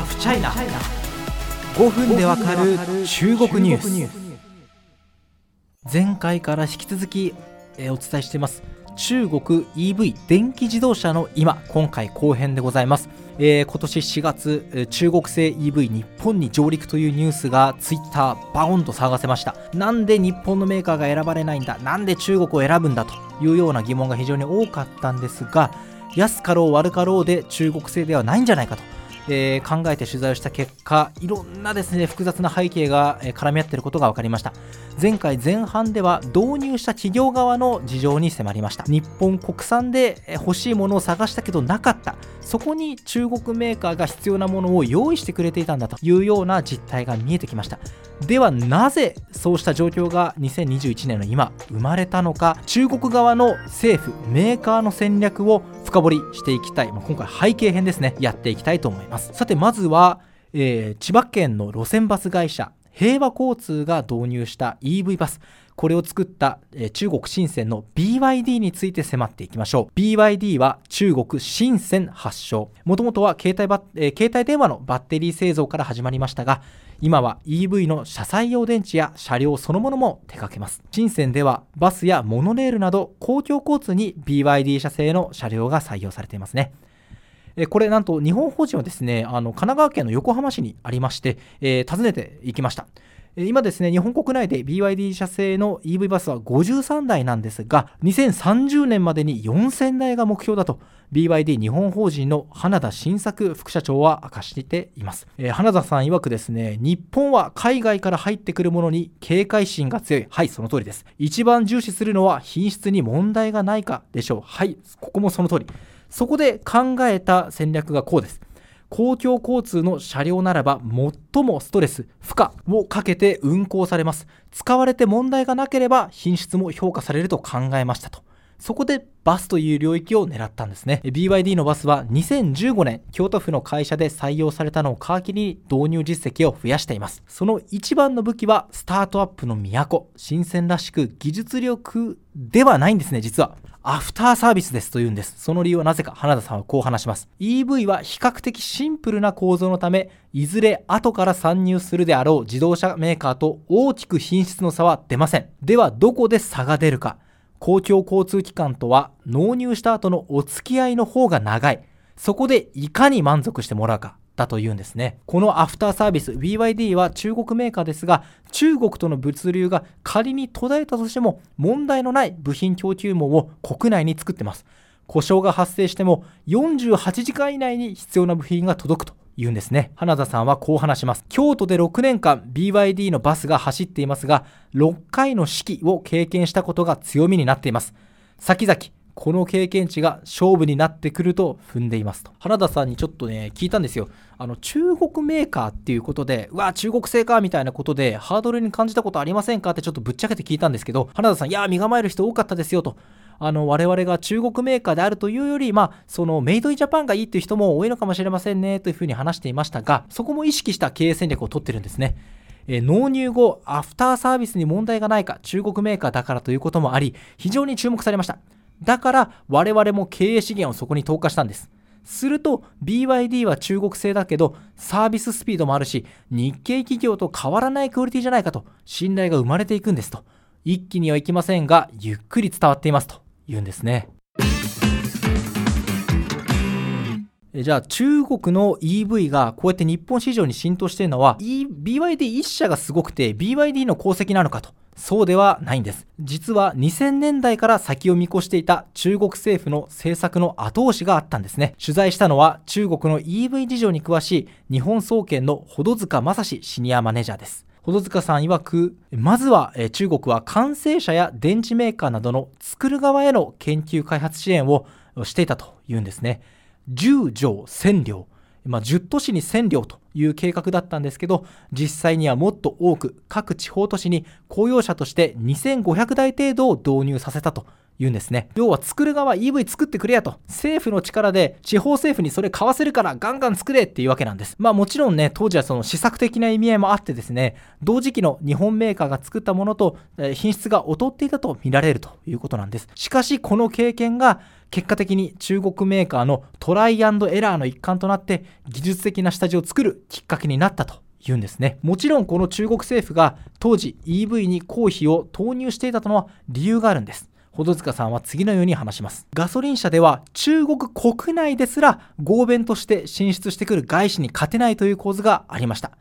ハフチャイナ5分でわかる中国ニュース。前回から引き続き、えーお伝えしています。中国 EV 電気自動車の今今回後編でございます、えー今年4月えー中国製 EV 日本に上陸というニュースがツイッターバオンと騒がせました。なんで日本のメーカーが選ばれないんだ？なんで中国を選ぶんだ？というような疑問が非常に多かったんですが安かろう悪かろうで中国製ではないんじゃないかとえー考えて取材をした結果いろんなですね複雑な背景が絡み合っていることが分かりました。前回前半では導入した企業側の事情に迫りました。日本国産で欲しいものを探したけどなかった。そこに中国メーカーが必要なものを用意してくれていたんだというような実態が見えてきました。ではなぜそうした状況が2021年の今生まれたのか。中国側の政府メーカーの戦略を深掘りしていきたい、まあ今回背景編ですね。やっていきたいと思います。さてまずは、えー千葉県の路線バス会社平和交通が導入した EV バス。これを作った、えー中国深センの BYD について迫っていきましょう。BYD は中国深セン発祥。もともとは携帯バ、えー携帯電話のバッテリー製造から始まりましたが今は EV の車載用電池や車両そのものも手掛けます。深センではバスやモノレールなど公共交通に BYD 社製の車両が採用されていますね。これなんと日本法人はですねあの神奈川県の横浜市にありまして、え訪ねていきました。今ですね日本国内で BYD 社製の EV バスは53台なんですが2030年までに4000台が目標だと BYD 日本法人の花田新作副社長は明かしています、えー花田さん曰くですね日本は海外から入ってくるものに警戒心が強い。はいその通りです。一番重視するのは品質に問題がないかでしょう。はいここもその通り。そこで考えた戦略がこうです公共交通の車両ならば最もストレス、負荷をかけて運行されます。使われて問題がなければ品質も評価されると考えましたと。そこでバスという領域を狙ったんですね。BYD のバスは2015年、京都府の会社で採用されたのを皮切りに導入実績を増やしています。その一番の武器はスタートアップの都、新鮮らしく技術力ではないんですね、実は。アフターサービスですというんです。その理由はなぜか花田さんはこう話します。EV は比較的シンプルな構造のため、いずれ後から参入するであろう自動車メーカーと大きく品質の差は出ません。ではどこで差が出るか。公共交通機関とは納入した後のお付き合いの方が長い。そこでいかに満足してもらうか。だというんですね。このアフターサービス BYD は中国メーカーですが、中国との物流が仮に途絶えたとしても問題のない部品供給網を国内に作ってます。故障が発生しても48時間以内に必要な部品が届くと言うんですね。花田さんはこう話します。京都で6年間 BYD のバスが走っていますが、6回の指揮を経験したことが強みになっています。先々、この経験値が勝負になってくると踏んでいますと。花田さんにちょっとね、聞いたんですよ。あの、中国メーカーっていうことで、うわ、中国製かみたいなことで、ハードルに感じたことありませんか？ってちょっとぶっちゃけて聞いたんですけど、花田さん、いや、身構える人多かったですよと。あの我々が中国メーカーであるというより、まあ、そのメイドインジャパンがいいっていう人も多いのかもしれませんねというふうに話していましたが、そこも意識した経営戦略を取ってるんですね。え納入後、アフターサービスに問題がないか、中国メーカーだからということもあり、非常に注目されました。だから、我々も経営資源をそこに投下したんです。すると、BYD は中国製だけど、サービススピードもあるし、日系企業と変わらないクオリティじゃないかと、信頼が生まれていくんですと。一気にはいきませんが、ゆっくり伝わっていますと言うんですね。じゃあ中国の EV がこうやって日本市場に浸透しているのは、E- BYD1 社がすごくて BYD の功績なのかと。そうではないんです。実は2000年代から先を見越していた中国政府の政策の後押しがあったんですね。取材したのは中国の EV 事情に詳しい日本総研のほど塚正史シニアマネージャーです。ほど塚さん曰く、まずは中国は完成車や電池メーカーなどの作る側への研究開発支援をしていたというんですね。10条1000両、まあ、10都市に1000両という計画だったんですけど実際にはもっと多く各地方都市に公用車として2500台程度を導入させたと言うんですね。要は作る側 EV 作ってくれやと。政府の力で地方政府にそれ買わせるからガンガン作れっていうわけなんです。まあもちろんね当時はその施策的な意味合いもあってですね同時期の日本メーカーが作ったものと品質が劣っていたと見られるということなんです。しかしこの経験が結果的に中国メーカーのトライアンドエラーの一環となって技術的な下地を作るきっかけになったと言うんですね。もちろんこの中国政府が当時 EV に公費を投入していたとのは理由があるんです。ほど塚さんは次のように話します。ガソリン車では中国国内ですら合弁として進出してくる外資に勝てないという構図がありました。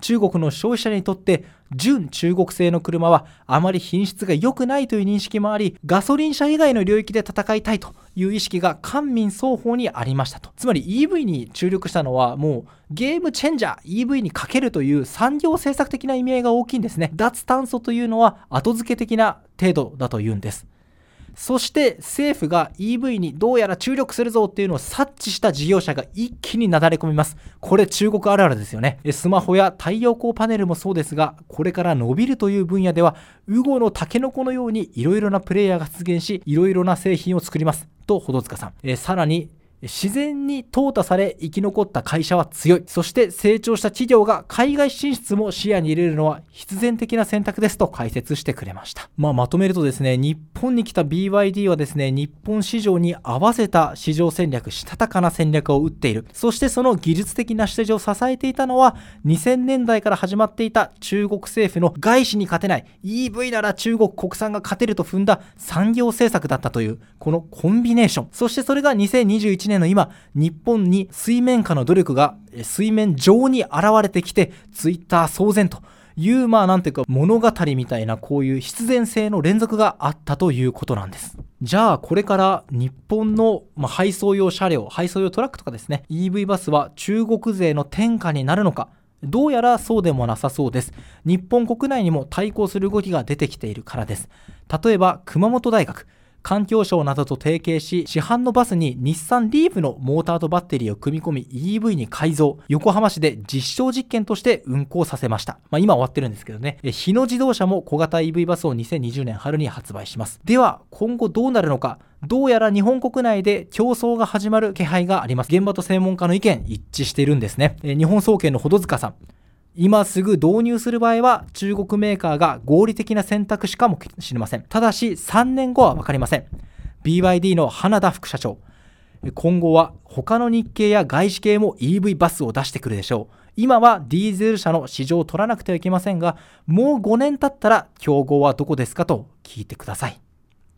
中国の消費者にとって純中国製の車はあまり品質が良くないという認識もありガソリン車以外の領域で戦いたいという意識が官民双方にありましたと。つまり EV に注力したのはもうゲームチェンジャー EV にかけるという産業政策的な意味合いが大きいんですね。脱炭素というのは後付け的な程度だというんです。そして政府が EV にどうやら注力するぞっていうのを察知した事業者が一気になだれ込みます。これ中国あるあるですよね。スマホや太陽光パネルもそうですが、これから伸びるという分野では、ウゴのタケノコのようにいろいろなプレイヤーが出現し、いろいろな製品を作ります。と、ほどつかさん。えさらに、自然に淘汰され生き残った会社は強い。そして成長した企業が海外進出も視野に入れるのは必然的な選択ですと解説してくれました、まあ、まとめるとですね日本に来た BYD はですね日本市場に合わせた市場戦略したたかな戦略を打っている。そしてその技術的な下地を支えていたのは2000年代から始まっていた中国政府の外資に勝てない EV なら中国国産が勝てると踏んだ産業政策だったというこのコンビネーション。そしてそれが2021年の今日本に水面下の努力が水面上に現れてきてツイッター騒然というまあなんていうか物語みたいなこういう必然性の連続があったということなんです。じゃあこれから日本の、ま配送用車両配送用トラックとかですね EV バスは中国税の転嫁になるのかどうやらそうでもなさそうです。日本国内にも対抗する動きが出てきているからです。例えば熊本大学。環境省などと提携し、市販のバスに日産リーフのモーターとバッテリーを組み込み EV に改造、横浜市で実証実験として運行させました。まあ、今終わってるんですけどね。日野自動車も小型 EV バスを2020年春に発売します。では、今後どうなるのか。どうやら日本国内で競争が始まる気配があります。現場と専門家の意見一致しているんですね。日本総研のほど塚さん。今すぐ導入する場合は中国メーカーが合理的な選択肢かもしれません。ただし3年後は分かりません。BYD の花田副社長。今後は他の日系や外資系も EV バスを出してくるでしょう。今はディーゼル車の市場を取らなくてはいけませんが、もう5年経ったら競合はどこですかと聞いてください。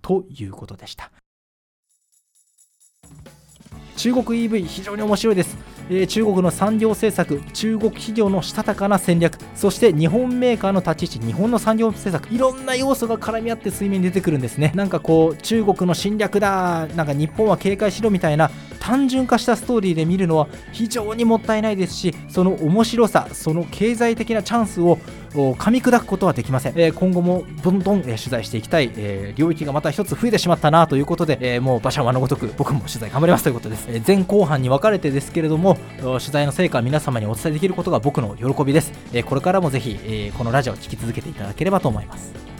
ということでした。中国 EV 非常に面白いです、えー、中国の産業政策中国企業のしたたかな戦略そして日本メーカーの立ち位置日本の産業政策いろんな要素が絡み合って水面に出てくるんですね。なんかこう中国の侵略だなんか日本は警戒しろみたいな単純化したストーリーで見るのは非常にもったいないですしその面白さその経済的なチャンスを噛み砕くことはできません、えー、今後もどんどん、えー、取材していきたい、えー、領域がまた一つ増えてしまったなということで、えもう馬車馬のごとく僕も取材頑張りますということです、え前後半に分かれてですけれども取材の成果を皆様にお伝えできることが僕の喜びです、えこれからもぜひ、えこのラジオを聴き続けていただければと思います。